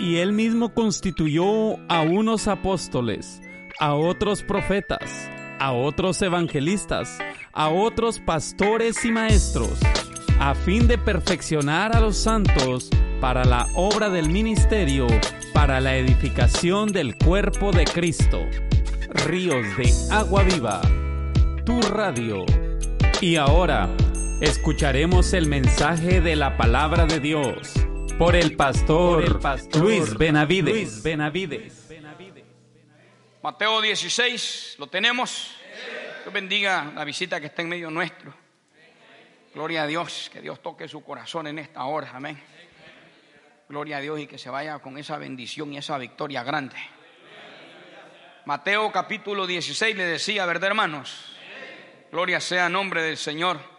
Y él mismo constituyó a unos apóstoles, a otros profetas, a otros evangelistas, a otros pastores y maestros, a fin de perfeccionar a los santos para la obra del ministerio, para la edificación del cuerpo de Cristo. Ríos de agua viva, tu radio. Y ahora, escucharemos el mensaje de la palabra de Dios por el pastor, Luis Benavides. Benavides. Mateo 16, ¿lo tenemos? Dios bendiga la visita que está en medio nuestro. Gloria a Dios, que Dios toque su corazón en esta hora, amén. Gloria a Dios y que se vaya con esa bendición y esa victoria grande. Mateo capítulo 16 le decía, ¿verdad hermanos? Gloria sea a nombre del Señor.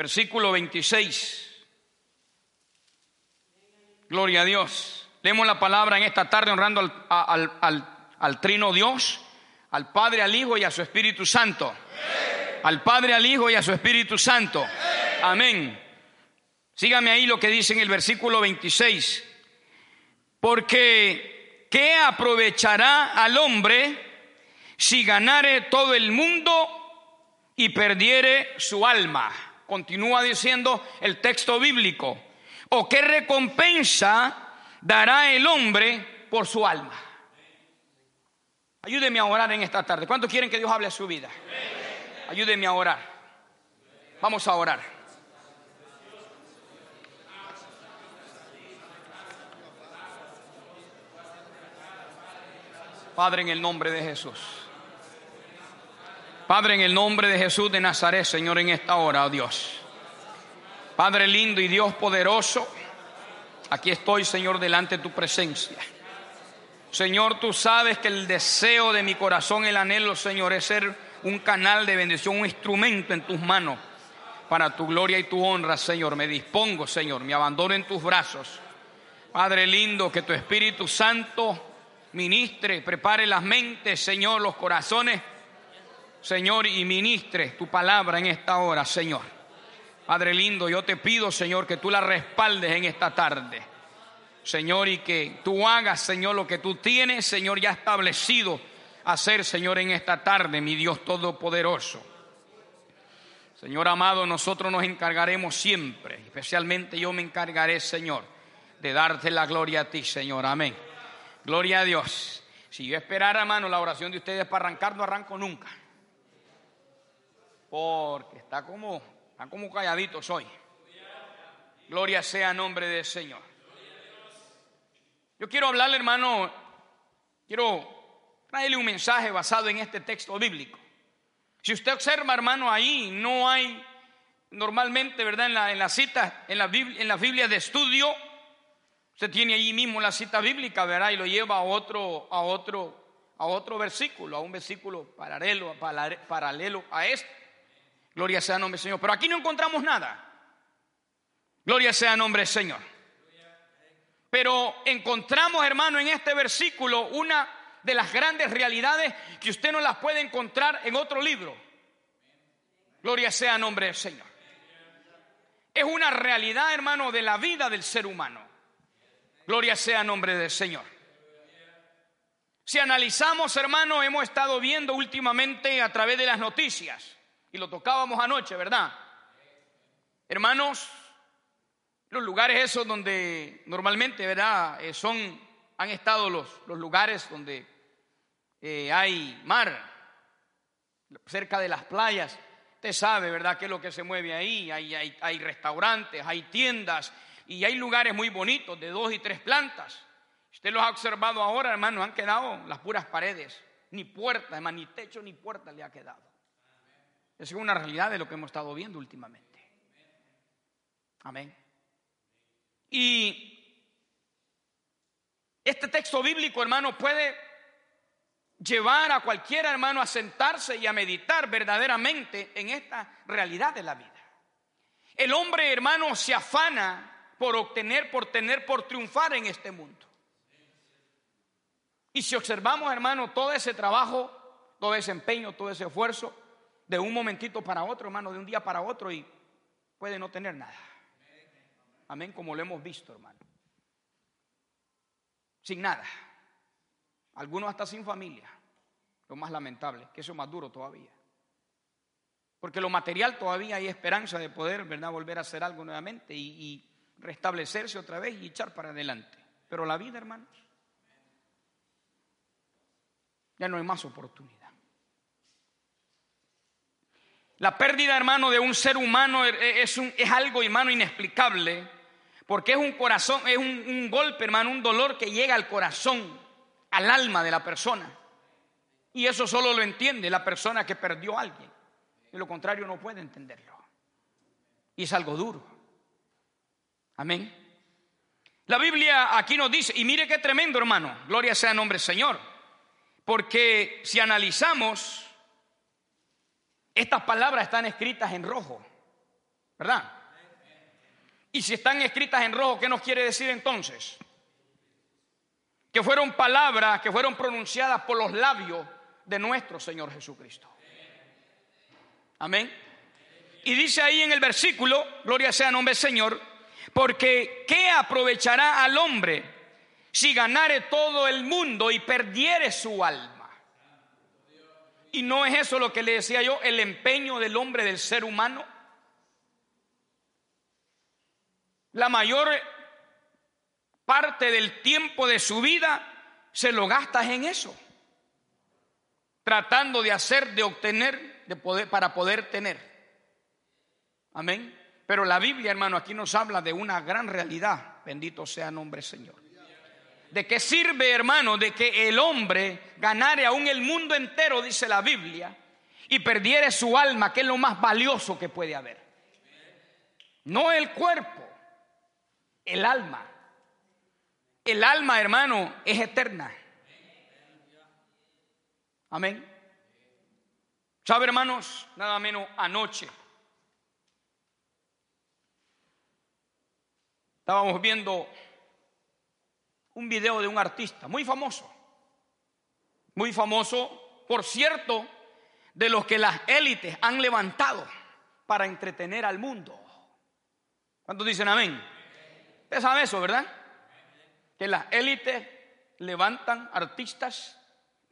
Versículo 26. Gloria a Dios. Leemos la palabra en esta tarde honrando al, trino Dios, al Padre, al Hijo y a su Espíritu Santo. Al Padre, al Hijo y a su Espíritu Santo. Amén. Sígame ahí lo que dice en el versículo 26. Porque, ¿qué aprovechará al hombre si ganare todo el mundo y perdiere su alma? Continúa diciendo el texto bíblico. ¿O qué recompensa dará el hombre por su alma? Ayúdeme a orar en esta tarde. ¿Cuántos quieren que Dios hable a su vida? Ayúdeme a orar. Vamos a orar. Padre, en el nombre de Jesús. Padre, en el nombre de Jesús de Nazaret, Señor, en esta hora, oh Dios. Padre lindo y Dios poderoso, aquí estoy, Señor, delante de tu presencia. Señor, tú sabes que el deseo de mi corazón, el anhelo, Señor, es ser un canal de bendición, un instrumento en tus manos para tu gloria y tu honra, Señor. Me dispongo, Señor, me abandono en tus brazos. Padre lindo, que tu Espíritu Santo ministre, prepare las mentes, Señor, los corazones Señor, y ministre tu palabra en esta hora, Señor. Padre lindo, yo te pido, Señor, que tú la respaldes en esta tarde. Señor, y que tú hagas, Señor, lo que tú tienes, Señor, ya establecido hacer, Señor, en esta tarde, mi Dios Todopoderoso. Señor amado, nosotros nos encargaremos siempre, especialmente yo me encargaré, Señor, de darte la gloria a ti, Señor. Amén. Gloria a Dios. Si yo esperara, hermano, la oración de ustedes para arrancar, no arranco nunca porque está como, está como calladitos hoy. Gloria sea nombre del Señor. Yo quiero hablarle, hermano, quiero traerle un mensaje basado en este texto bíblico. Si usted observa, hermano, ahí no hay normalmente, ¿verdad? En la, en la cita, en la, Biblia, en de estudio, usted tiene allí mismo la cita bíblica, ¿verdad? Y lo lleva a otro, a otro, a otro versículo, a un versículo paralelo, paralelo a este. Gloria sea nombre Señor. Pero aquí no encontramos nada. Gloria sea nombre Señor. Pero encontramos, hermano, en este versículo una de las grandes realidades que usted no las puede encontrar en otro libro. Gloria sea nombre del Señor. Es una realidad, hermano, de la vida del ser humano. Gloria sea nombre del Señor. Si analizamos, hermano, hemos estado viendo últimamente a través de las noticias y lo tocábamos anoche, ¿verdad? Hermanos, los lugares esos donde normalmente, ¿verdad? Eh, son, han estado los, los lugares donde eh, hay mar, cerca de las playas. Usted sabe, ¿verdad?, qué es lo que se mueve ahí. Hay, hay, hay restaurantes, hay tiendas y hay lugares muy bonitos de dos y tres plantas. Usted los ha observado ahora, hermano, han quedado las puras paredes. Ni puerta, hermano, ni techo ni puerta le ha quedado. Es una realidad de lo que hemos estado viendo últimamente. Amén. Y este texto bíblico, hermano, puede llevar a cualquier hermano a sentarse y a meditar verdaderamente en esta realidad de la vida. El hombre, hermano, se afana por obtener, por tener, por triunfar en este mundo. Y si observamos, hermano, todo ese trabajo, todo ese empeño, todo ese esfuerzo, de un momentito para otro, hermano, de un día para otro, y puede no tener nada. Amén, como lo hemos visto, hermano. Sin nada. Algunos hasta sin familia. Lo más lamentable, que eso es más duro todavía. Porque lo material todavía hay esperanza de poder, ¿verdad?, volver a hacer algo nuevamente y, restablecerse otra vez y echar para adelante. Pero la vida, hermanos, ya no hay más oportunidad. La pérdida, hermano, de un ser humano es, un, es algo, hermano, inexplicable, porque es un corazón, es un, golpe, hermano, un dolor que llega al corazón, al alma de la persona. Y eso solo lo entiende la persona que perdió a alguien. De lo contrario no puede entenderlo. Y es algo duro. Amén. La Biblia aquí nos dice, y mire qué tremendo hermano, gloria sea nombre del Señor. Porque si analizamos, estas palabras están escritas en rojo, ¿verdad? Y si están escritas en rojo, ¿qué nos quiere decir entonces? Que fueron palabras que fueron pronunciadas por los labios de nuestro Señor Jesucristo. Amén. Y dice ahí en el versículo, gloria sea nombre Señor, porque ¿qué aprovechará al hombre si ganare todo el mundo y perdiere su alma? Y no es eso lo que le decía yo, el empeño del hombre, del ser humano. La mayor parte del tiempo de su vida se lo gastas en eso, tratando de hacer, de obtener, de poder, para poder tener. Amén. Pero la Biblia, hermano, aquí nos habla de una gran realidad. Bendito sea nombre Señor. ¿De qué sirve, hermano, de que el hombre ganare aún el mundo entero, dice la Biblia, y perdiere su alma, que es lo más valioso que puede haber? No el cuerpo, el alma. El alma, hermano, es eterna. Amén. ¿Sabe, hermanos? Nada menos anoche. Estábamos viendo un video de un artista muy famoso, muy famoso, por cierto, de los que las élites han levantado para entretener al mundo. ¿Cuántos dicen amén? Usted sabe eso, ¿verdad? Que las élites levantan artistas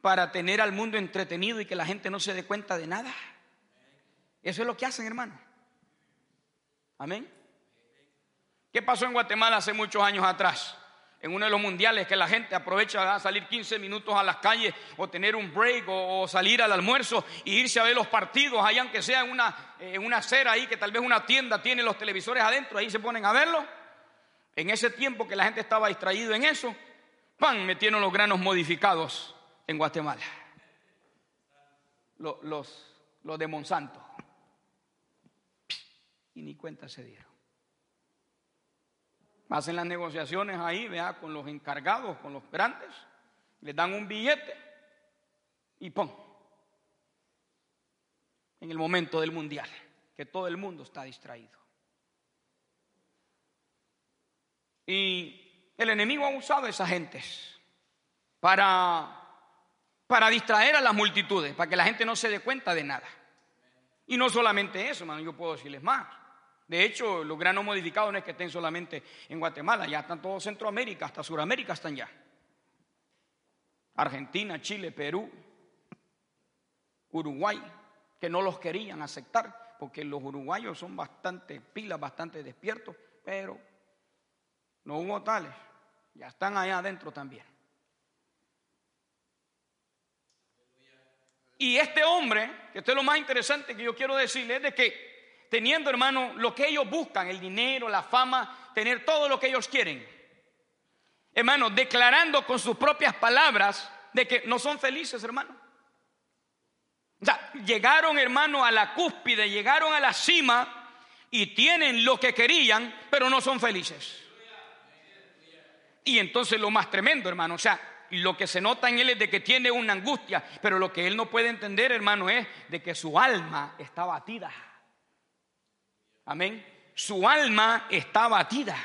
para tener al mundo entretenido y que la gente no se dé cuenta de nada. Eso es lo que hacen, hermano. Amén. ¿Qué pasó en Guatemala hace muchos años atrás? En uno de los mundiales que la gente aprovecha a salir 15 minutos a las calles o tener un break o, salir al almuerzo e irse a ver los partidos, allá aunque sea en una, en una acera ahí que tal vez una tienda tiene los televisores adentro, ahí se ponen a verlo. En ese tiempo que la gente estaba distraído en eso, ¡pam! metieron los granos modificados en Guatemala. Los, los, los de Monsanto. Y ni cuenta se dieron. Hacen las negociaciones ahí, vea, con los encargados, con los grandes, les dan un billete y ¡pum! En el momento del mundial, que todo el mundo está distraído. Y el enemigo ha usado a esas gentes para, para distraer a las multitudes, para que la gente no se dé cuenta de nada. Y no solamente eso, yo puedo decirles más. De hecho, los granos modificados no es que estén solamente en Guatemala, ya están todo Centroamérica, hasta Sudamérica están ya. Argentina, Chile, Perú, Uruguay, que no los querían aceptar, porque los uruguayos son bastante pilas, bastante despiertos, pero no hubo tales, ya están allá adentro también. Y este hombre, que esto es lo más interesante que yo quiero decirle, es de que teniendo, hermano, lo que ellos buscan, el dinero, la fama, tener todo lo que ellos quieren. Hermano, declarando con sus propias palabras de que no son felices, hermano. O sea, llegaron, hermano, a la cúspide, llegaron a la cima y tienen lo que querían, pero no son felices. Y entonces lo más tremendo, hermano, o sea, lo que se nota en él es de que tiene una angustia, pero lo que él no puede entender, hermano, es de que su alma está batida. Amén. Su alma está batida.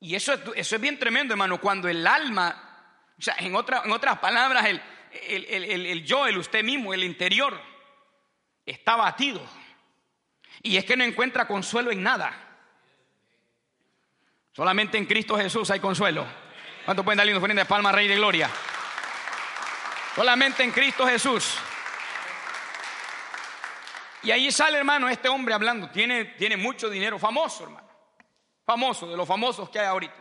Y eso, eso es bien tremendo, hermano, cuando el alma, o sea, en, en otras palabras, el, el, el yo, el usted mismo, el interior, está batido. Y es que no encuentra consuelo en nada. Solamente en Cristo Jesús hay consuelo. ¿Cuánto pueden darle una ofrenda de palma, Rey de Gloria? Solamente en Cristo Jesús. Y ahí sale, hermano, este hombre hablando. Tiene, tiene mucho dinero, famoso, hermano. Famoso, de los famosos que hay ahorita.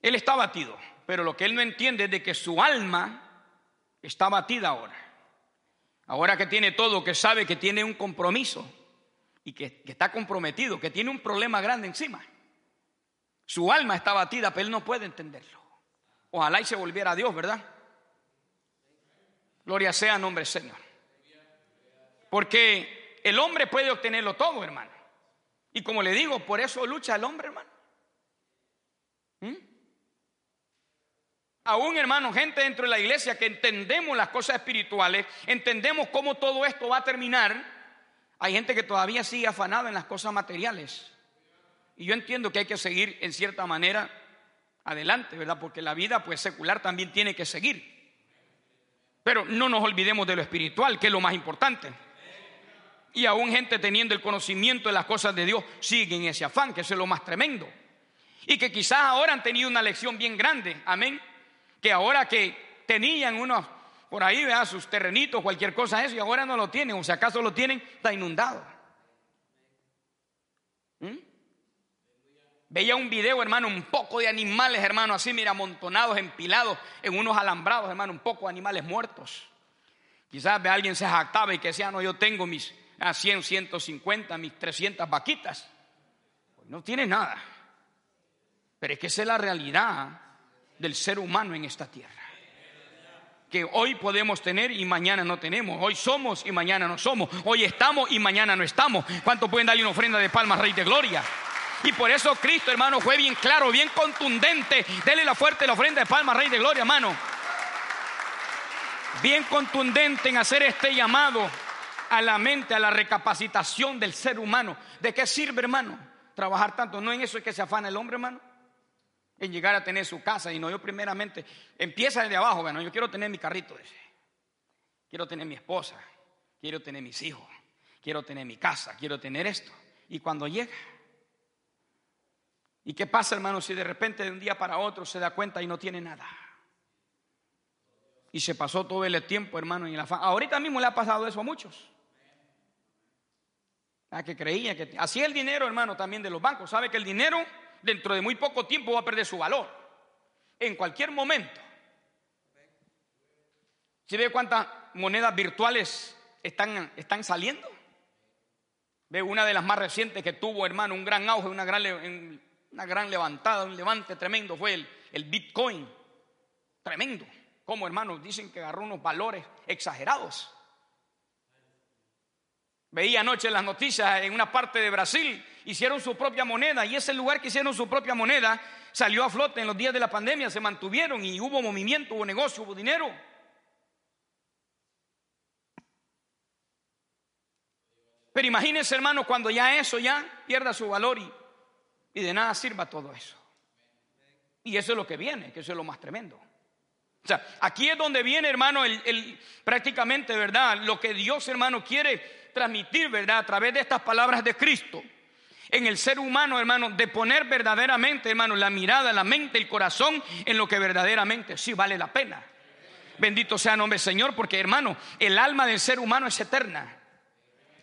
Él está batido, pero lo que él no entiende es de que su alma está batida ahora. Ahora que tiene todo, que sabe que tiene un compromiso y que, está comprometido, que tiene un problema grande encima. Su alma está batida, pero él no puede entenderlo. Ojalá y se volviera a Dios, ¿verdad? Gloria sea nombre Señor. Porque el hombre puede obtenerlo todo, hermano. Y como le digo, por eso lucha el hombre, hermano. ¿Mm? Aún, hermano, gente dentro de la iglesia que entendemos las cosas espirituales, entendemos cómo todo esto va a terminar. Hay gente que todavía sigue afanada en las cosas materiales. Y yo entiendo que hay que seguir en cierta manera adelante, ¿verdad? Porque la vida pues secular también tiene que seguir. Pero no nos olvidemos de lo espiritual, que es lo más importante. Y aún gente teniendo el conocimiento de las cosas de Dios sigue en ese afán, que eso es lo más tremendo. Y que quizás ahora han tenido una lección bien grande, amén que ahora que tenían unos por ahí, vea, sus terrenitos, cualquier cosa eso, y ahora no lo tienen, o si acaso lo tienen, está inundado. ¿Mm? Veía un video, hermano, un poco de animales, hermano, así, mira, amontonados, empilados en unos alambrados, hermano, un poco de animales muertos. Quizás alguien se jactaba y que decía, no, yo tengo mis a 100, 150, mis 300 vaquitas. Pues no tiene nada. Pero es que esa es la realidad del ser humano en esta tierra. Que hoy podemos tener y mañana no tenemos. Hoy somos y mañana no somos. Hoy estamos y mañana no estamos. ¿Cuánto pueden darle una ofrenda de palmas, Rey de Gloria? Y por eso Cristo, hermano, fue bien claro, bien contundente. Dele la fuerte la ofrenda de palmas, Rey de Gloria, hermano. Bien contundente en hacer este llamado a la mente, a la recapacitación del ser humano. ¿De qué sirve, hermano? Trabajar tanto. No en eso es que se afana el hombre, hermano en llegar a tener su casa y no yo primeramente empieza desde abajo, bueno, yo quiero tener mi carrito ese. Quiero tener mi esposa, quiero tener mis hijos, quiero tener mi casa, quiero tener esto. Y cuando llega ¿Y qué pasa, hermano, si de repente de un día para otro se da cuenta y no tiene nada? Y se pasó todo el tiempo, hermano, en la Ahorita mismo le ha pasado eso a muchos. A que creía que así el dinero, hermano, también de los bancos. Sabe que el dinero dentro de muy poco tiempo va a perder su valor. En cualquier momento. ¿Si ve cuántas monedas virtuales están, están saliendo? Ve una de las más recientes que tuvo, hermano, un gran auge, una gran, una gran levantada, un levante tremendo fue el, el Bitcoin. Tremendo. Como, hermano, dicen que agarró unos valores exagerados. Veía anoche las noticias en una parte de Brasil, hicieron su propia moneda y ese lugar que hicieron su propia moneda salió a flote en los días de la pandemia, se mantuvieron y hubo movimiento, hubo negocio, hubo dinero. Pero imagínense, hermano, cuando ya eso ya pierda su valor y, de nada sirva todo eso. Y eso es lo que viene, que eso es lo más tremendo. O sea, aquí es donde viene, hermano, el, prácticamente, ¿verdad? Lo que Dios, hermano, quiere transmitir, ¿verdad? A través de estas palabras de Cristo en el ser humano, hermano, de poner verdaderamente, hermano, la mirada, la mente, el corazón en lo que verdaderamente sí vale la pena. Bendito sea el nombre del Señor, porque, hermano, el alma del ser humano es eterna.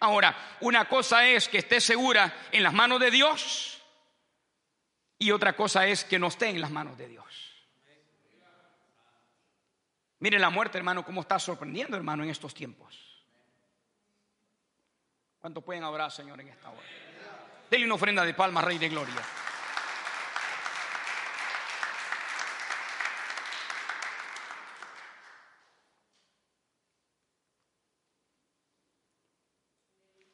Ahora, una cosa es que esté segura en las manos de Dios y otra cosa es que no esté en las manos de Dios. Mire la muerte, hermano, cómo está sorprendiendo, hermano, en estos tiempos. ¿Cuántos pueden adorar, Señor, en esta hora? Denle una ofrenda de palmas, Rey de Gloria.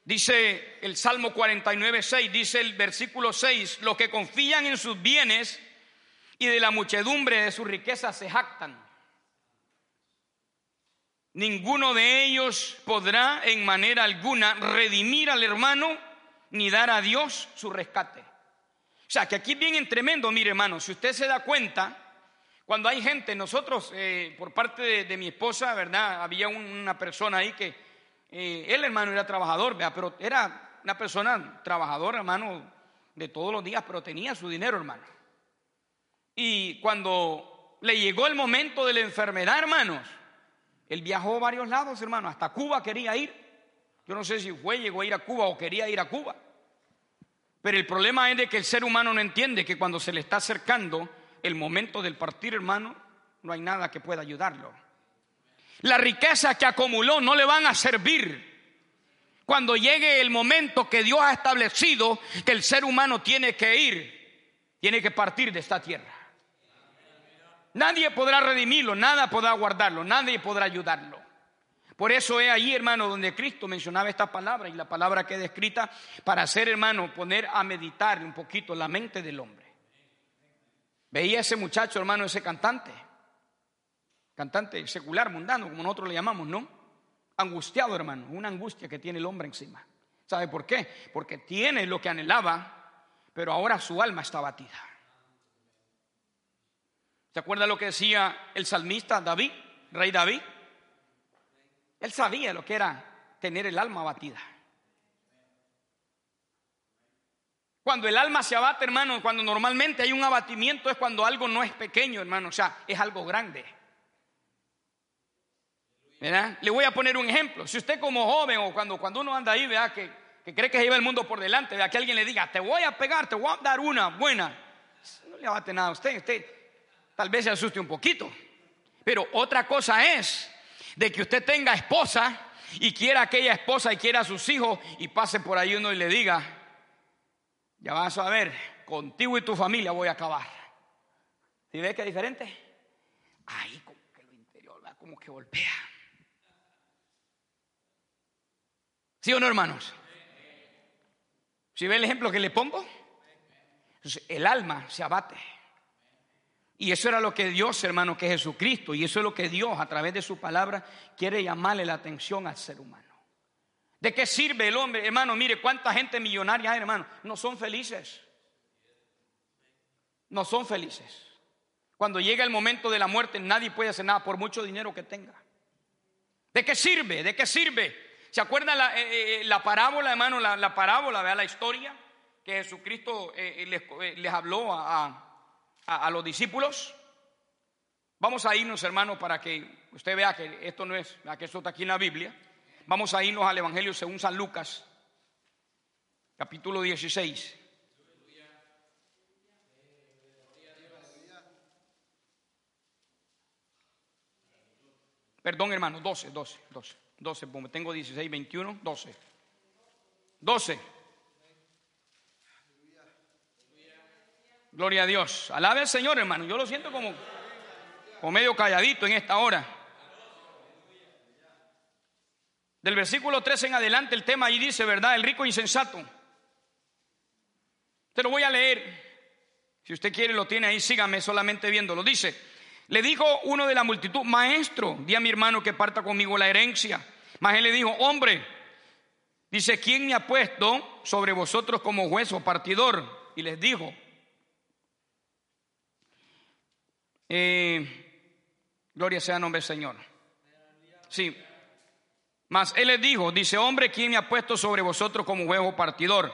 Dice el Salmo 49, 6, dice el versículo 6, los que confían en sus bienes y de la muchedumbre de sus riquezas se jactan. Ninguno de ellos podrá en manera alguna redimir al hermano ni dar a Dios su rescate. O sea, que aquí bien tremendo, mire hermano, si usted se da cuenta, cuando hay gente, nosotros, eh, por parte de, mi esposa, ¿verdad? Había una persona ahí que, eh, él hermano era trabajador, ¿verdad? Pero era una persona trabajadora, hermano, de todos los días, pero tenía su dinero, hermano. Y cuando le llegó el momento de la enfermedad, hermanos, él viajó a varios lados, hermano, hasta Cuba quería ir. Yo no sé si fue, llegó a ir a Cuba o quería ir a Cuba. Pero el problema es de que el ser humano no entiende que cuando se le está acercando el momento del partir, hermano, no hay nada que pueda ayudarlo. La riqueza que acumuló no le van a servir cuando llegue el momento que Dios ha establecido que el ser humano tiene que ir, tiene que partir de esta tierra. Nadie podrá redimirlo, nada podrá guardarlo, nadie podrá ayudarlo. Por eso es ahí, hermano, donde Cristo mencionaba esta palabra y la palabra queda escrita para hacer, hermano, poner a meditar un poquito la mente del hombre. Veía ese muchacho, hermano, ese cantante, cantante secular, mundano, como nosotros le llamamos, ¿no? Angustiado, hermano, una angustia que tiene el hombre encima. ¿Sabe por qué? Porque tiene lo que anhelaba, pero ahora su alma está batida. ¿Se acuerda lo que decía el salmista David, rey David? Él sabía lo que era tener el alma abatida. Cuando el alma se abate, hermano, cuando normalmente hay un abatimiento es cuando algo no es pequeño, hermano, o sea, es algo grande. ¿Verdad? Le voy a poner un ejemplo. Si usted como joven o cuando, cuando uno anda ahí, vea que, que cree que lleva el mundo por delante, vea que alguien le diga, te voy a pegar, te voy a dar una buena, no le abate nada a usted. Usted tal vez se asuste un poquito. Pero otra cosa es de que usted tenga esposa y quiera aquella esposa y quiera a sus hijos y pase por ahí uno y le diga, ya vas a ver, contigo y tu familia voy a acabar. ¿Sí ves que es diferente? Ahí como que lo interior, como que golpea. ¿Sí o no, hermanos? ¿Sí ve el ejemplo que le pongo? Entonces, el alma se abate. Y eso era lo que Dios, hermano, que Jesucristo, y eso es lo que Dios a través de su palabra quiere llamarle la atención al ser humano. ¿De qué sirve el hombre? Hermano, mire cuánta gente millonaria hay, hermano. No son felices. No son felices. Cuando llega el momento de la muerte, nadie puede hacer nada por mucho dinero que tenga. ¿De qué sirve? ¿De qué sirve? ¿Se acuerdan la, eh, eh, parábola, hermano? La, parábola, vea la historia que Jesucristo eh, les, habló a a, los discípulos. Vamos a irnos, hermano, para que usted vea que esto no es, que esto está aquí en la Biblia. Vamos a irnos al Evangelio según San Lucas, capítulo 16. Perdón, hermano, 12, 12, 12, 12, como tengo 16, 21, 12. 12. Gloria a Dios. Alabe al Señor, hermano. Yo lo siento como, como medio calladito en esta hora. Del versículo 13 en adelante el tema ahí dice, ¿verdad? El rico insensato. Te lo voy a leer. Si usted quiere lo tiene ahí, sígame solamente viéndolo. Dice, le dijo uno de la multitud, maestro, di a mi hermano que parta conmigo la herencia. Mas él le dijo, hombre, dice, ¿quién me ha puesto sobre vosotros como juez o partidor? Y les dijo, Gloria sea el nombre del Señor. Sí. Mas él les dijo, dice, hombre, ¿quién me ha puesto sobre vosotros como huevo partidor?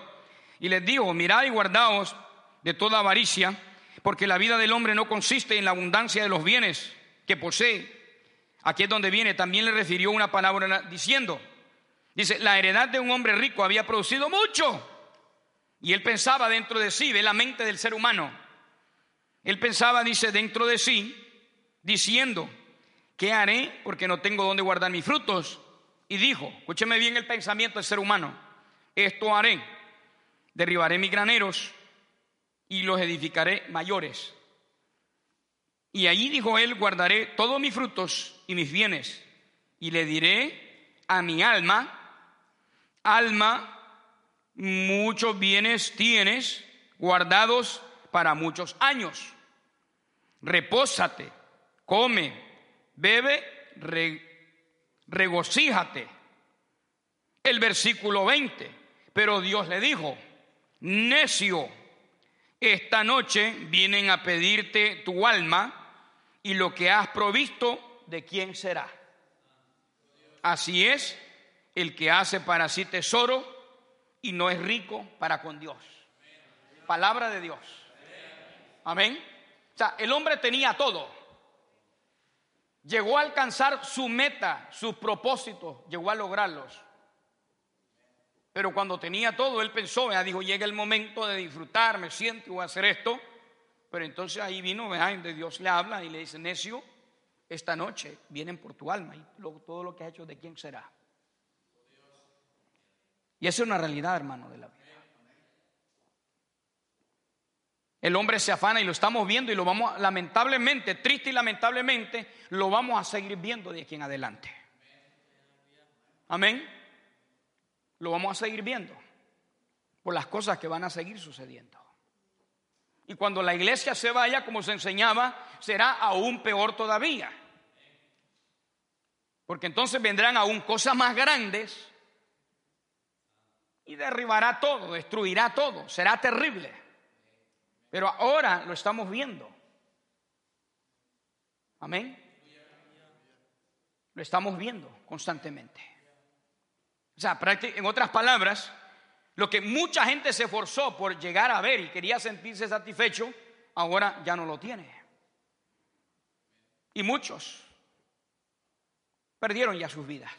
Y les dijo, mirad y guardaos de toda avaricia, porque la vida del hombre no consiste en la abundancia de los bienes que posee. Aquí es donde viene, también le refirió una palabra diciendo, dice, la heredad de un hombre rico había producido mucho. Y él pensaba dentro de sí, ve la mente del ser humano. Él pensaba, dice, dentro de sí, diciendo, ¿qué haré? Porque no tengo dónde guardar mis frutos. Y dijo, escúcheme bien el pensamiento del ser humano, esto haré, derribaré mis graneros y los edificaré mayores. Y allí dijo él, guardaré todos mis frutos y mis bienes, y le diré a mi alma, alma, muchos bienes tienes guardados para muchos años. Repósate, come, bebe, regocíjate. El versículo 20. Pero Dios le dijo, necio, esta noche vienen a pedirte tu alma y lo que has provisto, ¿de quién será? Así es el que hace para sí tesoro y no es rico para con Dios. Palabra de Dios. Amén. O sea, el hombre tenía todo. Llegó a alcanzar su meta, sus propósitos, llegó a lograrlos. Pero cuando tenía todo, él pensó, ya dijo, llega el momento de disfrutar, me siento voy a hacer esto. Pero entonces ahí vino, de Dios le habla y le dice, necio, esta noche vienen por tu alma y todo lo que has hecho de quién será. Y esa es una realidad, hermano, de la vida. El hombre se afana y lo estamos viendo y lo vamos, lamentablemente, triste y lamentablemente, lo vamos a seguir viendo de aquí en adelante. Amén lo vamos a seguir viendo por las cosas que van a seguir sucediendo. Y cuando la iglesia se vaya, como se enseñaba, será aún peor todavía. Porque entonces vendrán aún cosas más grandes y derribará todo, destruirá todo, será terrible. Pero ahora lo estamos viendo. Amén. Lo estamos viendo constantemente. O sea, en otras palabras, lo que mucha gente se esforzó por llegar a ver y quería sentirse satisfecho, ahora ya no lo tiene. Y muchos perdieron ya sus vidas.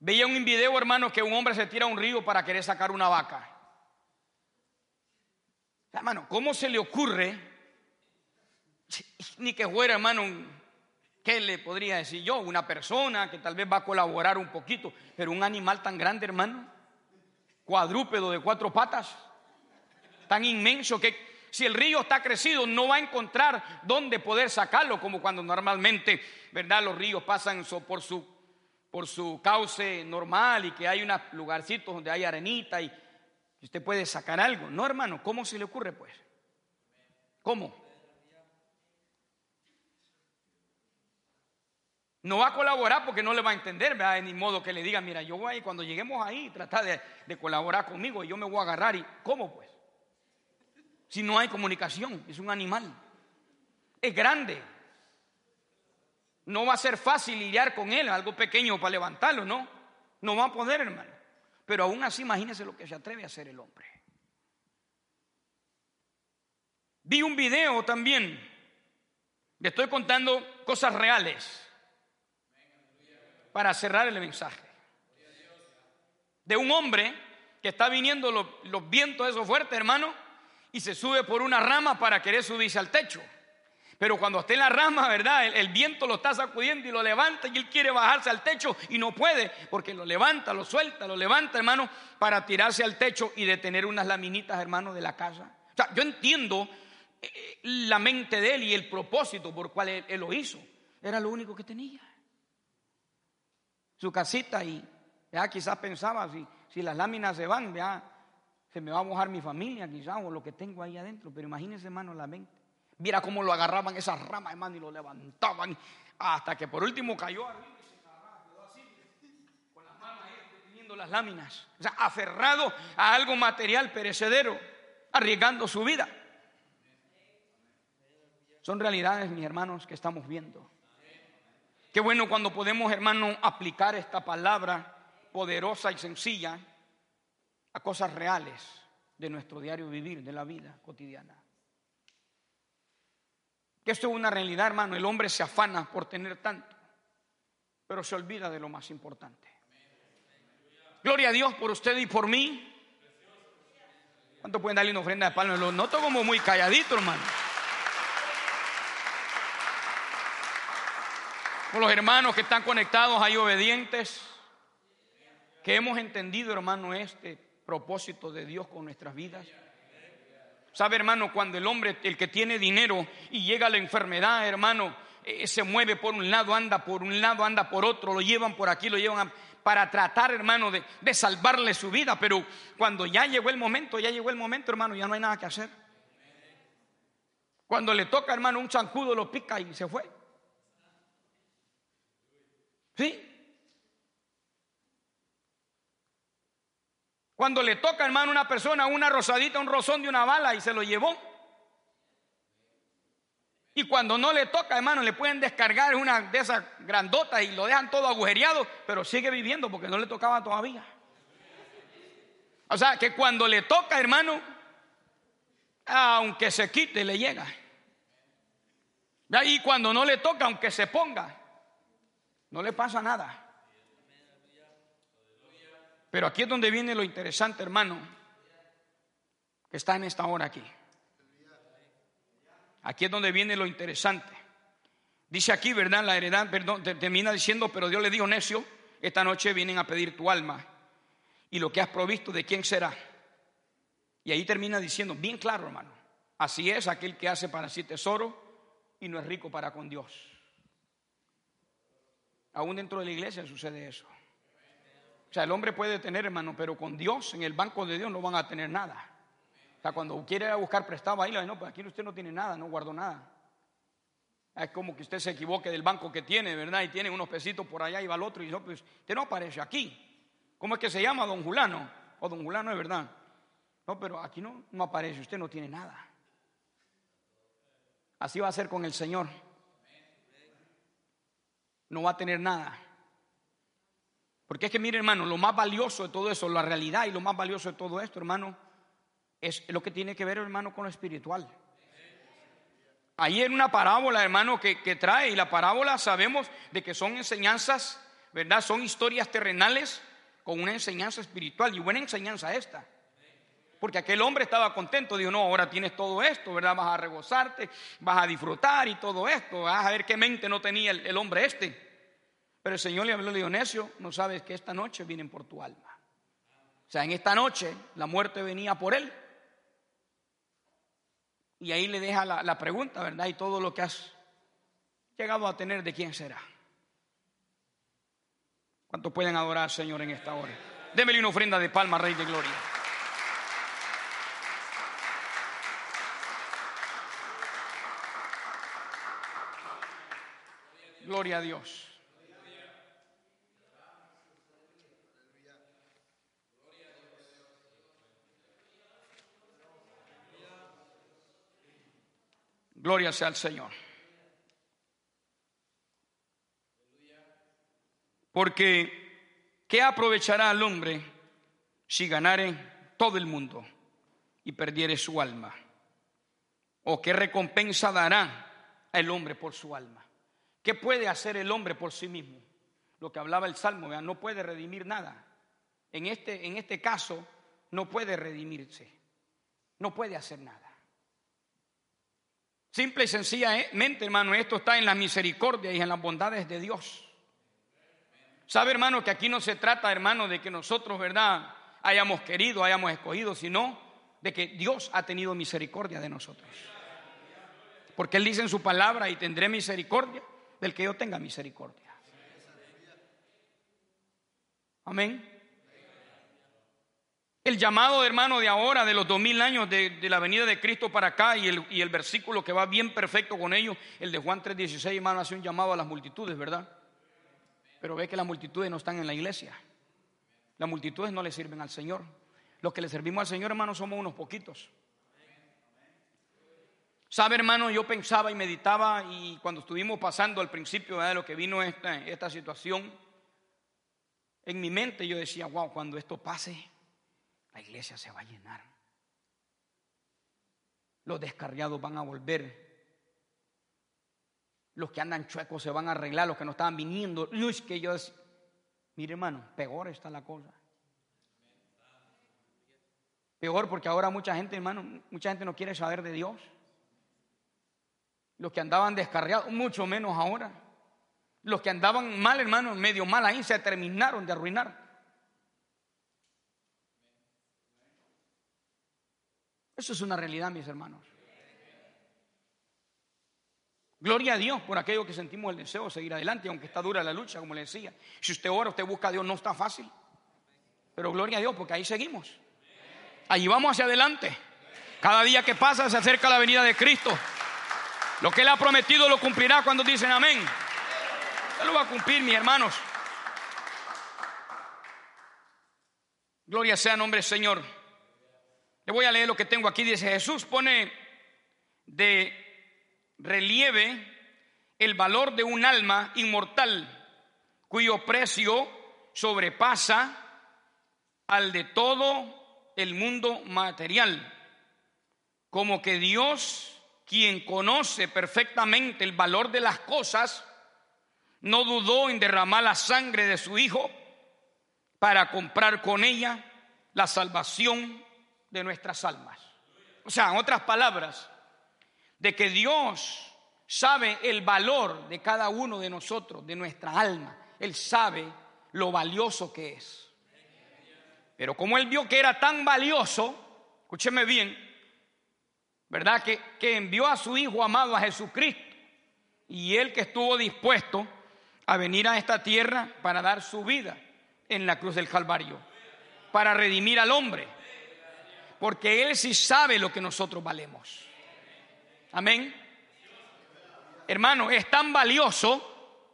Veía un video, hermano, que un hombre se tira a un río para querer sacar una vaca. Hermano, ¿cómo se le ocurre? Ni que fuera, hermano, ¿Qué le podría decir yo? Una persona que tal vez va a colaborar un poquito, pero un animal tan grande, hermano, cuadrúpedo de cuatro patas, tan inmenso que si el río está crecido no va a encontrar dónde poder sacarlo, como cuando normalmente, ¿verdad? Los ríos pasan por su, por su cauce normal y que hay unos lugarcitos donde hay arenita y usted puede sacar algo. No, hermano, ¿cómo se le ocurre pues? ¿Cómo? No va a colaborar porque no le va a entender, ¿verdad? Ni modo que le diga, mira, yo voy cuando lleguemos ahí, trata de, de, colaborar conmigo y yo me voy a agarrar. ¿Y cómo pues? Si no hay comunicación, es un animal. Es grande. No va a ser fácil lidiar con él, algo pequeño para levantarlo, ¿no? No va a poder, hermano. Pero aún así, imagínese lo que se atreve a hacer el hombre. Vi un video también. Le estoy contando cosas reales para cerrar el mensaje. De un hombre que está viniendo los, vientos esos fuertes, hermano, y se sube por una rama para querer subirse al techo. Pero cuando esté en la rama, ¿verdad? El, viento lo está sacudiendo y lo levanta y él quiere bajarse al techo y no puede porque lo levanta, lo suelta, lo levanta, hermano, para tirarse al techo y detener unas laminitas, hermano, de la casa. O sea, yo entiendo eh, la mente de él y el propósito por cual él, él lo hizo. Era lo único que tenía su casita y ya quizás pensaba, si, si las láminas se van, ya se me va a mojar mi familia quizás o lo que tengo ahí adentro. Pero imagínense, hermano, la mente. Mira cómo lo agarraban esas ramas, hermano, y lo levantaban hasta que por último cayó arriba y se agarraba, quedó así, con las manos ahí teniendo las láminas. O sea, aferrado a algo material perecedero, arriesgando su vida. Son realidades, mis hermanos, que estamos viendo. Qué bueno cuando podemos, hermano, aplicar esta palabra poderosa y sencilla a cosas reales de nuestro diario vivir, de la vida cotidiana. Esto es una realidad, hermano. El hombre se afana por tener tanto, pero se olvida de lo más importante. Gloria a Dios por usted y por mí. ¿Cuánto pueden darle una ofrenda de palma? Lo noto como muy calladito, hermano. por los hermanos que están conectados ahí obedientes, que hemos entendido, hermano, este propósito de Dios con nuestras vidas. Sabe, hermano, cuando el hombre, el que tiene dinero y llega la enfermedad, hermano, eh, se mueve por un lado, anda por un lado, anda por otro, lo llevan por aquí, lo llevan para tratar, hermano, de, de salvarle su vida. Pero cuando ya llegó el momento, ya llegó el momento, hermano, ya no hay nada que hacer. Cuando le toca, hermano, un zancudo lo pica y se fue. ¿Sí? Cuando le toca, hermano, a una persona una rosadita, un rozón de una bala y se lo llevó. Y cuando no le toca, hermano, le pueden descargar una de esas grandotas y lo dejan todo agujereado, pero sigue viviendo porque no le tocaba todavía. O sea, que cuando le toca, hermano, aunque se quite, le llega. Y cuando no le toca, aunque se ponga, no le pasa nada. Pero aquí es donde viene lo interesante, hermano, que está en esta hora aquí. Aquí es donde viene lo interesante. Dice aquí, ¿verdad? La heredad, perdón, termina diciendo, pero Dios le dijo, necio, esta noche vienen a pedir tu alma y lo que has provisto, ¿de quién será? Y ahí termina diciendo, bien claro, hermano, así es aquel que hace para sí tesoro y no es rico para con Dios. Aún dentro de la iglesia sucede eso. O sea, el hombre puede tener, hermano, pero con Dios, en el banco de Dios no van a tener nada. O sea, cuando quiere buscar prestado ahí, no, pues aquí usted no tiene nada, no guardó nada. Es como que usted se equivoque del banco que tiene, ¿verdad? Y tiene unos pesitos por allá y va al otro y no, pues usted no aparece aquí. ¿Cómo es que se llama don Julano? O don Julano es verdad. No, pero aquí no, no aparece, usted no tiene nada. Así va a ser con el Señor. No va a tener nada. Porque es que, mire, hermano, lo más valioso de todo eso, la realidad y lo más valioso de todo esto, hermano, es lo que tiene que ver, hermano, con lo espiritual. En una parábola, hermano, que, que trae, y la parábola sabemos de que son enseñanzas, ¿verdad? Son historias terrenales con una enseñanza espiritual y buena enseñanza esta. Porque aquel hombre estaba contento, dijo, no, ahora tienes todo esto, ¿verdad? Vas a regozarte, vas a disfrutar y todo esto, vas a ver qué mente no tenía el, hombre este. Pero el Señor le habló, le dijo, necio, no sabes que esta noche vienen por tu alma. O sea, en esta noche la muerte venía por él. Y ahí le deja la, la pregunta, ¿verdad? Y todo lo que has llegado a tener, ¿de quién será? ¿Cuántos pueden adorar al Señor en esta hora? Démele una ofrenda de palma, Rey de Gloria. Gloria a Dios. Gloria sea al Señor. Porque, ¿qué aprovechará al hombre si ganare todo el mundo y perdiere su alma? ¿O qué recompensa dará el hombre por su alma? ¿Qué puede hacer el hombre por sí mismo? Lo que hablaba el Salmo, no puede redimir nada. En este, en este caso, no puede redimirse. No puede hacer nada. Simple y sencillamente, hermano, esto está en la misericordia y en las bondades de Dios. Sabe, hermano, que aquí no se trata, hermano, de que nosotros, ¿verdad?, hayamos querido, hayamos escogido, sino de que Dios ha tenido misericordia de nosotros. Porque Él dice en su palabra, y tendré misericordia del que yo tenga misericordia. Amén. El llamado, hermano, de ahora, de los dos mil años de, la venida de Cristo para acá y el, versículo que va bien perfecto con ellos, el de Juan 3:16, hermano, hace un llamado a las multitudes, ¿verdad? Pero ve que las multitudes no están en la iglesia. Las multitudes no le sirven al Señor. Los que le servimos al Señor, hermano, somos unos poquitos. Sabe, hermano, yo pensaba y meditaba y cuando estuvimos pasando al principio de lo que vino esta, esta situación, en mi mente yo decía, wow, cuando esto pase, la iglesia se va a llenar. Los descarriados van a volver. Los que andan chuecos se van a arreglar, los que no estaban viniendo. Luis, que yo mire hermano, peor está la cosa. Peor porque ahora mucha gente, hermano, mucha gente no quiere saber de Dios. Los que andaban descarriados, mucho menos ahora. Los que andaban mal, hermano, medio mal ahí, se terminaron de arruinar. Eso es una realidad, mis hermanos. Gloria a Dios por aquello que sentimos el deseo de seguir adelante, aunque está dura la lucha, como le decía. Si usted ora, usted busca a Dios, no está fácil. Pero gloria a Dios, porque ahí seguimos. Allí vamos hacia adelante. Cada día que pasa se acerca la venida de Cristo. Lo que Él ha prometido lo cumplirá cuando dicen amén. Él lo va a cumplir, mis hermanos. Gloria sea nombre Señor. Le voy a leer lo que tengo aquí. Dice Jesús pone de relieve el valor de un alma inmortal cuyo precio sobrepasa al de todo el mundo material. Como que Dios, quien conoce perfectamente el valor de las cosas, no dudó en derramar la sangre de su Hijo para comprar con ella la salvación de nuestras almas. O sea, en otras palabras, de que Dios sabe el valor de cada uno de nosotros, de nuestra alma. Él sabe lo valioso que es. Pero como él vio que era tan valioso, escúcheme bien, ¿verdad? Que, que envió a su Hijo amado a Jesucristo y él que estuvo dispuesto a venir a esta tierra para dar su vida en la cruz del Calvario, para redimir al hombre, porque él sí sabe lo que nosotros valemos. Amén. Hermano, es tan valioso,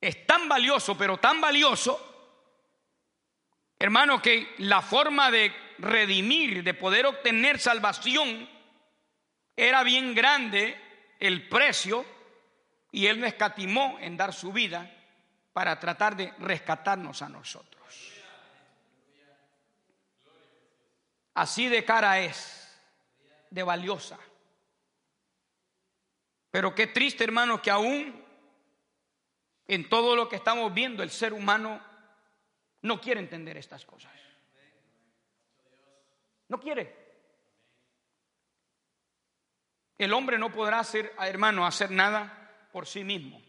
es tan valioso, pero tan valioso, hermano, que la forma de redimir, de poder obtener salvación, era bien grande el precio y Él no escatimó en dar su vida para tratar de rescatarnos a nosotros. Así de cara es, de valiosa. Pero qué triste, hermano, que aún en todo lo que estamos viendo, el ser humano no quiere entender estas cosas. No quiere. El hombre no podrá hacer, hermano, hacer nada por sí mismo.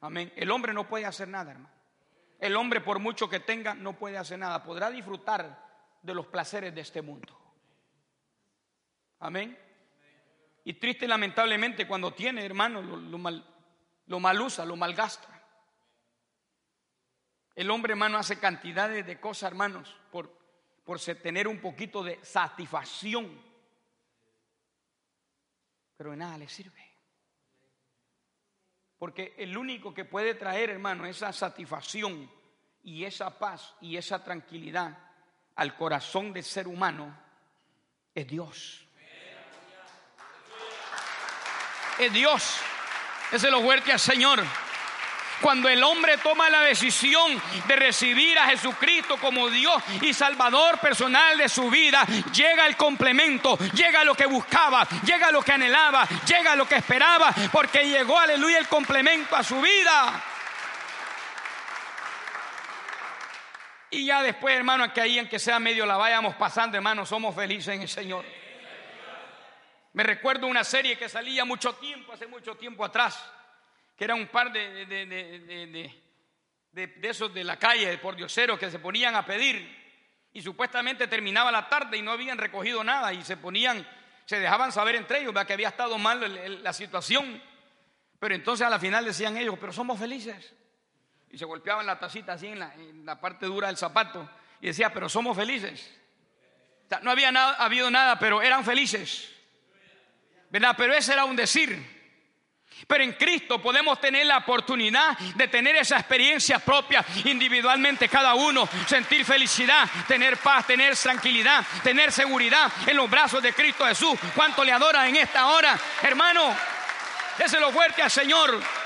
Amén. El hombre no puede hacer nada, hermano. El hombre, por mucho que tenga, no puede hacer nada. Podrá disfrutar de los placeres de este mundo. Amén. Y triste lamentablemente cuando tiene, hermano, lo, mal, lo mal usa, lo malgasta. El hombre, hermano, hace cantidades de cosas, hermanos, por, por tener un poquito de satisfacción. Pero de nada le sirve. Porque el único que puede traer, hermano, esa satisfacción y esa paz y esa tranquilidad al corazón del ser humano es Dios es Dios. Ese lo fuerte al Señor. Cuando el hombre toma la decisión de recibir a Jesucristo como Dios y Salvador personal de su vida, llega el complemento, llega lo que buscaba, llega lo que anhelaba, llega lo que esperaba, porque llegó, aleluya, el complemento a su vida. Y ya después, hermano, que ahí, en que sea medio la vayamos pasando, hermano, somos felices en el Señor. Me recuerdo una serie que salía mucho tiempo, hace mucho tiempo atrás, que era un par de, de, esos de la calle, por dioseros, que se ponían a pedir y supuestamente terminaba la tarde y no habían recogido nada y se ponían, se dejaban saber entre ellos que había estado mal la situación. Pero entonces a la final decían ellos, pero somos felices. Y se golpeaban la tacita así en la, parte dura del zapato y decía, pero somos felices. no había nada, habido nada, pero eran felices. ¿verdad? Pero ese era un decir. Pero en Cristo podemos tener la oportunidad de tener esa experiencia propia individualmente cada uno, sentir felicidad, tener paz, tener tranquilidad, tener seguridad en los brazos de Cristo Jesús. ¿Cuánto le adora en esta hora? Hermano, lo fuerte al Señor.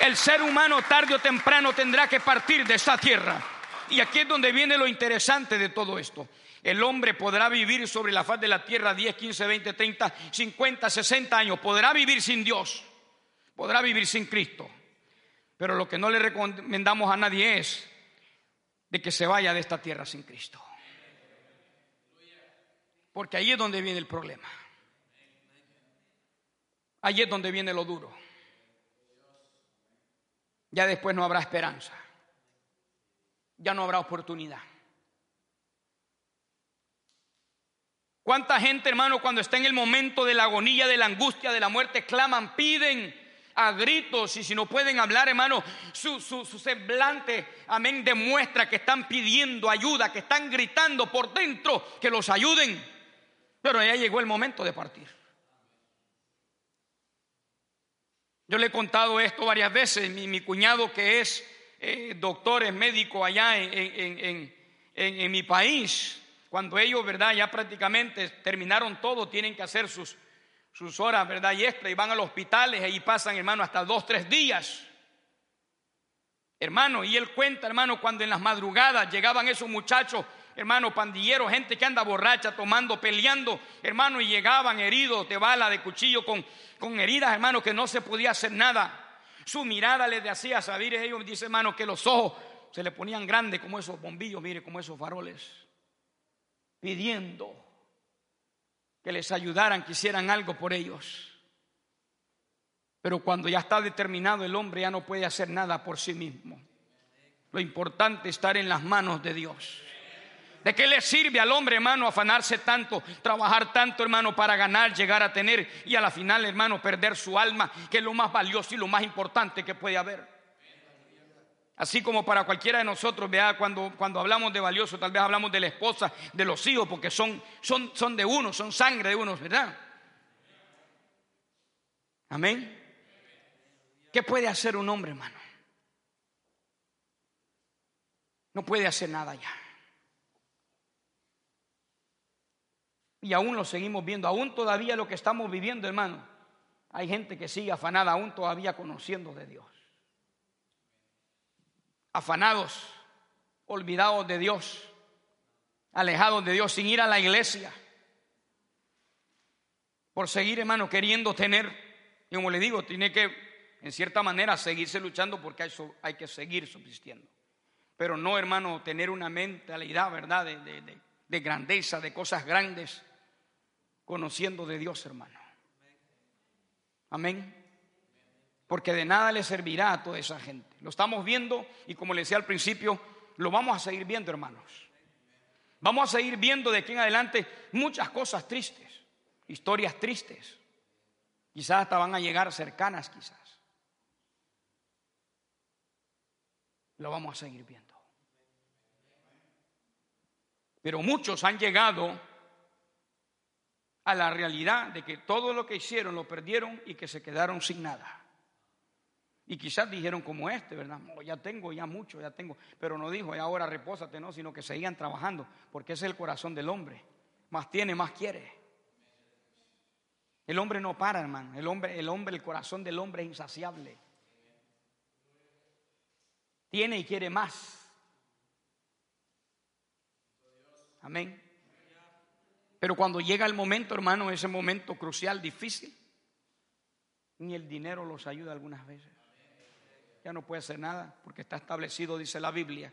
El ser humano tarde o temprano tendrá que partir de esta tierra. Y aquí es donde viene lo interesante de todo esto. El hombre podrá vivir sobre la faz de la tierra 10, 15, 20, 30, 50, 60 años. Podrá vivir sin Dios. Podrá vivir sin Cristo. Pero lo que no le recomendamos a nadie es de que se vaya de esta tierra sin Cristo. Porque ahí es donde viene el problema. Ahí es donde viene lo duro. Ya después no habrá esperanza. Ya no habrá oportunidad. ¿Cuánta gente, hermano, cuando está en el momento de la agonía, de la angustia, de la muerte, claman, piden a gritos y si no pueden hablar, hermano, su, su, semblante, amén, demuestra que están pidiendo ayuda, que están gritando por dentro que los ayuden. Pero ya llegó el momento de partir. Yo le he contado esto varias veces, mi, cuñado que es eh, doctor, es médico allá en, en mi país, cuando ellos, ¿verdad? Ya prácticamente terminaron todo, tienen que hacer sus, sus horas, ¿verdad? Y extra, y van a los hospitales, ahí pasan, hermano, hasta dos, tres días. Hermano, y él cuenta, hermano, cuando en las madrugadas llegaban esos muchachos, hermano, pandilleros, gente que anda borracha, tomando, peleando, hermano, y llegaban heridos de bala, de cuchillo, con, con heridas, hermano, que no se podía hacer nada. Su mirada les hacía saber, ellos dice, hermano, que los ojos se le ponían grandes como esos bombillos, mire, como esos faroles pidiendo que les ayudaran, que hicieran algo por ellos. Pero cuando ya está determinado el hombre ya no puede hacer nada por sí mismo. Lo importante es estar en las manos de Dios. ¿De qué le sirve al hombre, hermano, afanarse tanto, trabajar tanto, hermano, para ganar, llegar a tener y a la final, hermano, perder su alma, que es lo más valioso y lo más importante que puede haber? Así como para cualquiera de nosotros, vea, cuando, cuando hablamos de valioso, tal vez hablamos de la esposa, de los hijos, porque son, son, son de uno, son sangre de uno, ¿verdad? Amén. ¿Qué puede hacer un hombre, hermano? No puede hacer nada ya. Y aún lo seguimos viendo, aún todavía lo que estamos viviendo, hermano. Hay gente que sigue afanada, aún todavía conociendo de Dios afanados, olvidados de Dios, alejados de Dios, sin ir a la iglesia, por seguir, hermano, queriendo tener, y como le digo, tiene que, en cierta manera, seguirse luchando porque hay, hay que seguir subsistiendo. Pero no, hermano, tener una mentalidad, ¿verdad?, de, de grandeza, de cosas grandes, conociendo de Dios, hermano. Amén porque de nada le servirá a toda esa gente. Lo estamos viendo y como le decía al principio, lo vamos a seguir viendo, hermanos. Vamos a seguir viendo de aquí en adelante muchas cosas tristes, historias tristes. Quizás hasta van a llegar cercanas, quizás. Lo vamos a seguir viendo. Pero muchos han llegado a la realidad de que todo lo que hicieron lo perdieron y que se quedaron sin nada. Y quizás dijeron como este, ¿verdad? ya tengo, ya mucho, ya tengo. Pero no dijo, ya ahora repósate, no, sino que seguían trabajando, porque ese es el corazón del hombre. Más tiene, más quiere. El hombre no para, hermano. El hombre, el hombre, el corazón del hombre es insaciable. Tiene y quiere más. Amén. Pero cuando llega el momento, hermano, ese momento crucial, difícil, ni el dinero los ayuda algunas veces ya no puede hacer nada, porque está establecido, dice la Biblia,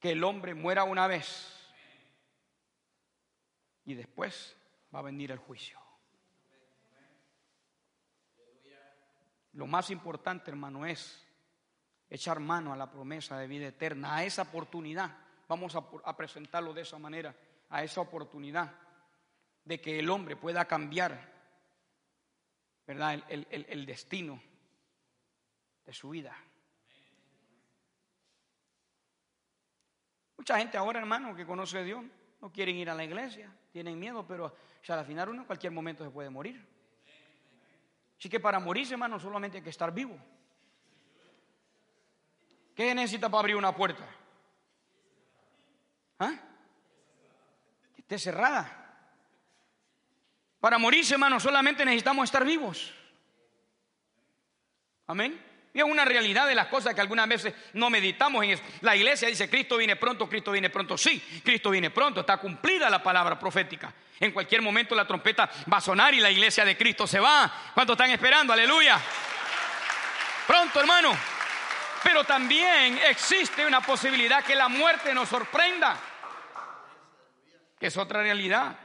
que el hombre muera una vez y después va a venir el juicio. Lo más importante, hermano, es echar mano a la promesa de vida eterna, a esa oportunidad. Vamos a, presentarlo de esa manera, a esa oportunidad de que el hombre pueda cambiar, ¿verdad? el destino de su vida. Mucha gente ahora, hermano, que conoce a Dios, no quieren ir a la iglesia, tienen miedo, pero ya al final uno en cualquier momento se puede morir. Así que para morirse, hermano, solamente hay que estar vivo. ¿Qué necesita para abrir una puerta? ¿Ah? Que esté cerrada. Para morirse, hermano, solamente necesitamos estar vivos. Amén. Y es una realidad de las cosas que algunas veces no meditamos en La iglesia dice, Cristo viene pronto, Cristo viene pronto. Sí, Cristo viene pronto, está cumplida la palabra profética. En cualquier momento la trompeta va a sonar y la iglesia de Cristo se va. ¿Cuántos están esperando? Aleluya. Pronto, hermano. Pero también existe una posibilidad que la muerte nos sorprenda. Que es otra realidad.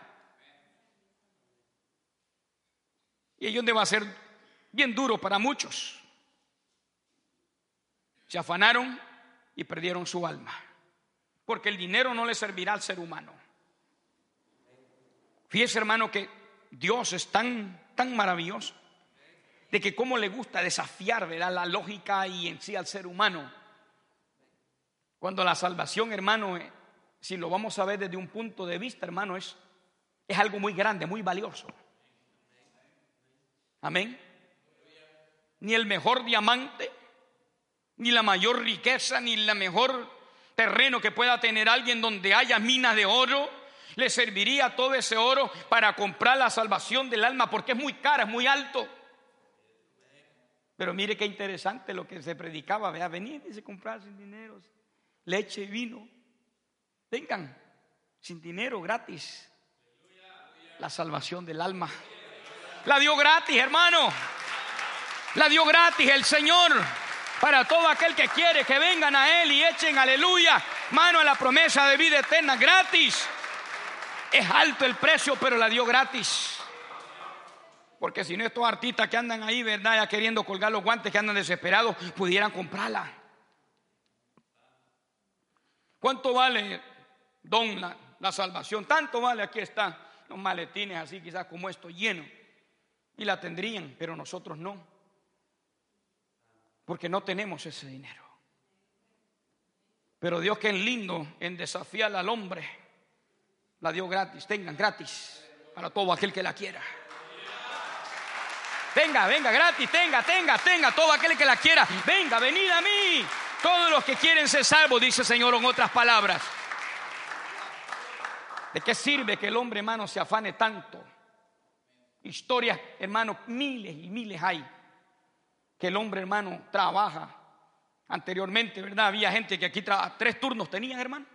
Y ello va a ser bien duro para muchos se afanaron y perdieron su alma. Porque el dinero no le servirá al ser humano. Fíjese, hermano, que Dios es tan, tan maravilloso de que cómo le gusta desafiar ¿verdad? la lógica y en sí al ser humano. Cuando la salvación, hermano, eh, si lo vamos a ver desde un punto de vista, hermano, es, es algo muy grande, muy valioso. Amén. Ni el mejor diamante, ni la mayor riqueza, ni la mejor terreno que pueda tener alguien donde haya minas de oro, le serviría todo ese oro para comprar la salvación del alma, porque es muy cara, es muy alto. Pero mire qué interesante lo que se predicaba, vea, venir y se comprar sin dinero, leche y vino. Vengan, sin dinero, gratis. La salvación del alma. La dio gratis, hermano. La dio gratis el Señor para todo aquel que quiere que vengan a Él y echen aleluya, mano a la promesa de vida eterna gratis. Es alto el precio, pero la dio gratis. Porque si no, estos artistas que andan ahí, ¿verdad? Ya queriendo colgar los guantes, que andan desesperados, pudieran comprarla. ¿Cuánto vale, don, la, salvación? Tanto vale, aquí está, los maletines así, quizás como esto, lleno. Y la tendrían, pero nosotros no porque no tenemos ese dinero. Pero Dios que es lindo en desafiar al hombre, la dio gratis, tengan gratis para todo aquel que la quiera. Venga, venga, gratis, tenga, tenga, tenga, todo aquel que la quiera. Venga, venid a mí. Todos los que quieren ser salvos, dice el Señor en otras palabras. ¿De qué sirve que el hombre, hermano, se afane tanto? Historias, hermano, miles y miles hay que el hombre, hermano, trabaja. Anteriormente, ¿verdad? Había gente que aquí tres turnos tenían, hermano.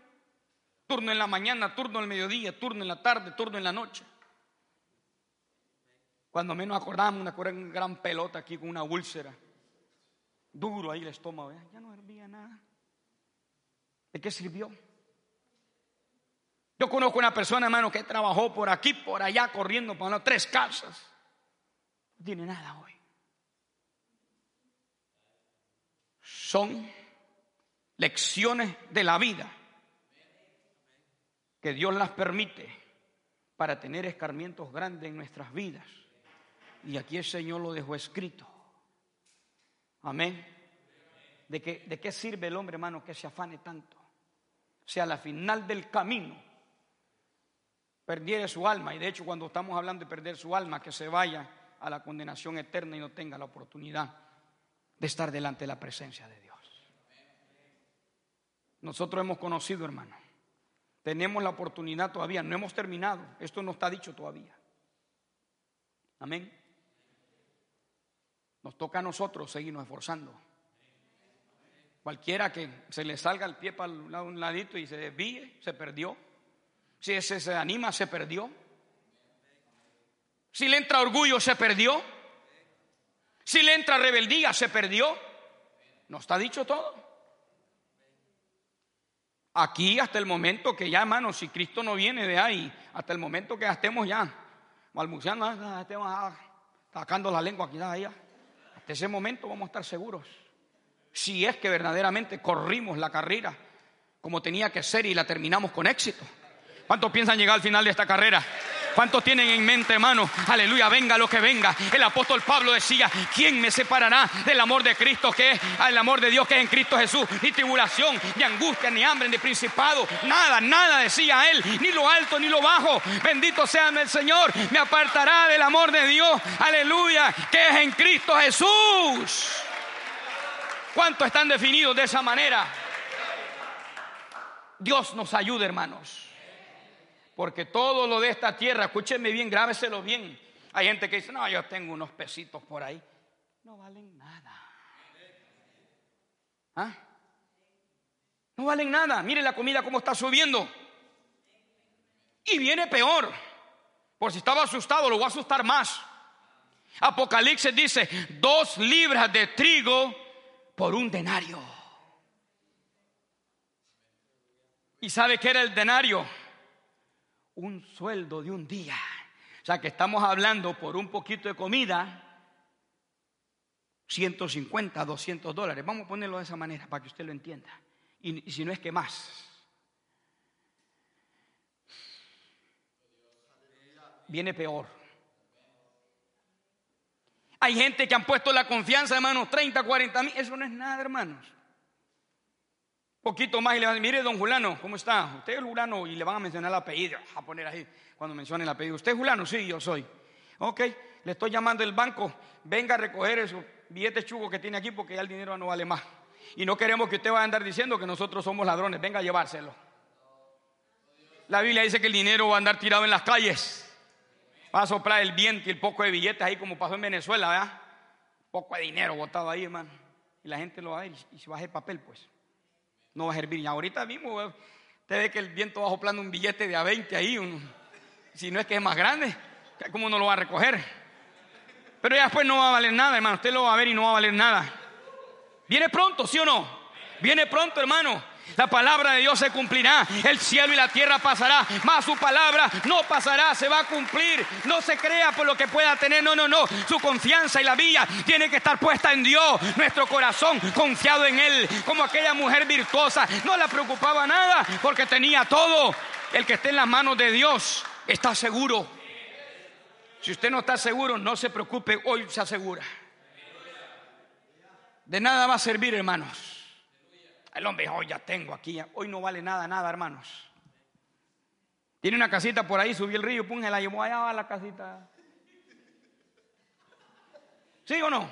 Turno en la mañana, turno en el mediodía, turno en la tarde, turno en la noche. Cuando menos acordamos, una gran pelota aquí con una úlcera. Duro ahí el estómago. Ya no hervía nada. ¿De qué sirvió? Yo conozco una persona, hermano, que trabajó por aquí, por allá, corriendo para tres casas. No tiene nada hoy. son lecciones de la vida que Dios las permite para tener escarmientos grandes en nuestras vidas. Y aquí el Señor lo dejó escrito. Amén. ¿De qué, ¿De qué sirve el hombre, hermano, que se afane tanto? O sea, la final del camino perdiere su alma. Y de hecho, cuando estamos hablando de perder su alma, que se vaya a la condenación eterna y no tenga la oportunidad de estar delante de la presencia de Dios. Nosotros hemos conocido, hermano. Tenemos la oportunidad todavía, no hemos terminado. Esto no está dicho todavía. Amén. Nos toca a nosotros seguirnos esforzando. Cualquiera que se le salga el pie para un ladito y se desvíe, se perdió. Si ese se anima, se perdió. Si le entra orgullo, se perdió. Si le entra rebeldía, se perdió. No está dicho todo. Aquí hasta el momento que ya, hermano, si Cristo no viene de ahí, hasta el momento que estemos ya balbuceando, ah, estemos ah, sacando la lengua hasta ese momento vamos a estar seguros. Si es que verdaderamente corrimos la carrera como tenía que ser y la terminamos con éxito. ¿Cuántos piensan llegar al final de esta carrera? ¿Cuántos tienen en mente, hermano? Aleluya, venga lo que venga. El apóstol Pablo decía, ¿quién me separará del amor de Cristo que es el amor de Dios que es en Cristo Jesús? Ni tribulación, ni angustia, ni hambre, ni principado. Nada, nada decía él, ni lo alto, ni lo bajo. Bendito sea el Señor, me apartará del amor de Dios. Aleluya, que es en Cristo Jesús. ¿Cuántos están definidos de esa manera? Dios nos ayude, hermanos. Porque todo lo de esta tierra, escúcheme bien, grábeselo bien. Hay gente que dice, no, yo tengo unos pesitos por ahí. No valen nada. ¿Ah? No valen nada. Mire la comida cómo está subiendo. Y viene peor. Por si estaba asustado, lo voy a asustar más. Apocalipsis dice, dos libras de trigo por un denario. ¿Y sabe qué era el denario? Un sueldo de un día. O sea que estamos hablando por un poquito de comida, 150, 200 dólares. Vamos a ponerlo de esa manera para que usted lo entienda. Y, si no es que más. viene peor. Hay gente que han puesto la confianza, hermanos, 30, 40 mil. Eso no es nada, hermanos. Poquito más y le van a decir, mire, don Julano, ¿cómo está? Usted es Julano y le van a mencionar el apellido. A poner ahí cuando mencionen el apellido. ¿Usted es Julano? Sí, yo soy. Ok, le estoy llamando del banco. Venga a recoger esos billetes chugos que tiene aquí porque ya el dinero no vale más. Y no queremos que usted vaya a andar diciendo que nosotros somos ladrones. Venga a llevárselo. La Biblia dice que el dinero va a andar tirado en las calles. Va a soplar el viento y el poco de billetes ahí como pasó en Venezuela, ¿verdad? Poco de dinero botado ahí, hermano. Y la gente lo va a ver y se baja el papel, pues. No va a servir. Y ahorita mismo, usted ve que el viento va soplando un billete de a 20 ahí. si no es que es más grande, ¿cómo no lo va a recoger? Pero ya después no va a valer nada, hermano. Usted lo va a ver y no va a valer nada. Viene pronto, ¿sí o no? Viene pronto, hermano. La palabra de Dios se cumplirá. El cielo y la tierra pasará. Más su palabra no pasará, se va a cumplir. No se crea por lo que pueda tener. No, no, no. Su confianza y la vía tiene que estar puesta en Dios. Nuestro corazón confiado en Él. Como aquella mujer virtuosa. No la preocupaba nada porque tenía todo. El que esté en las manos de Dios está seguro. Si usted no está seguro, no se preocupe. Hoy se asegura. De nada va a servir, hermanos el hombre, hoy ya tengo aquí, hoy no vale nada, nada, hermanos. Tiene una casita por ahí, subió el río, pum, se la llevó allá a la casita. ¿Sí o no?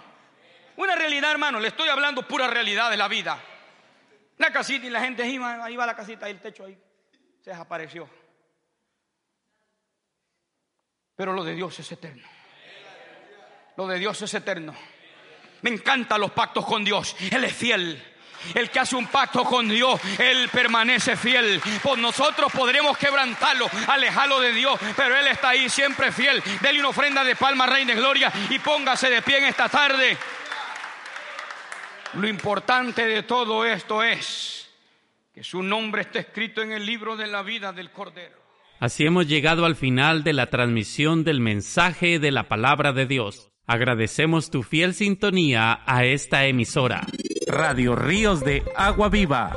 Una realidad, hermano, le estoy hablando pura realidad de la vida. Una casita y la gente ahí va, ahí va la casita, y el techo ahí se desapareció. Pero lo de Dios es eterno. Lo de Dios es eterno. Me encantan los pactos con Dios. Él es fiel. El que hace un pacto con Dios, Él permanece fiel. Por nosotros podremos quebrantarlo, alejarlo de Dios, pero Él está ahí siempre fiel. Dele una ofrenda de palma, Rey de Gloria, y póngase de pie en esta tarde. Lo importante de todo esto es que su nombre esté escrito en el libro de la vida del Cordero. Así hemos llegado al final de la transmisión del mensaje de la palabra de Dios. Agradecemos tu fiel sintonía a esta emisora. Radio Ríos de Agua Viva,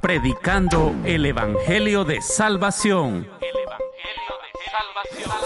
predicando el Evangelio de Salvación. El Evangelio de Salvación.